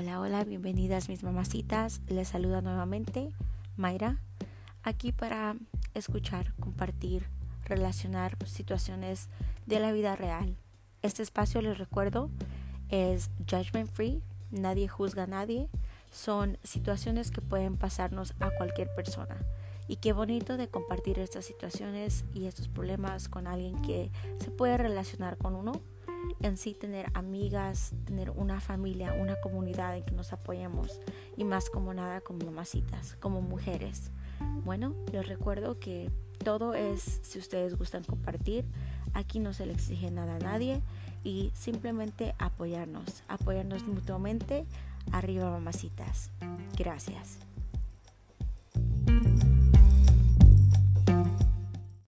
Hola, hola, bienvenidas mis mamacitas. Les saluda nuevamente Mayra, aquí para escuchar, compartir, relacionar situaciones de la vida real. Este espacio, les recuerdo, es judgment free, nadie juzga a nadie, son situaciones que pueden pasarnos a cualquier persona. Y qué bonito de compartir estas situaciones y estos problemas con alguien que se puede relacionar con uno en sí tener amigas, tener una familia, una comunidad en que nos apoyemos y más como nada como mamacitas, como mujeres. Bueno, les recuerdo que todo es si ustedes gustan compartir, aquí no se le exige nada a nadie y simplemente apoyarnos, apoyarnos mutuamente. Arriba mamacitas. Gracias.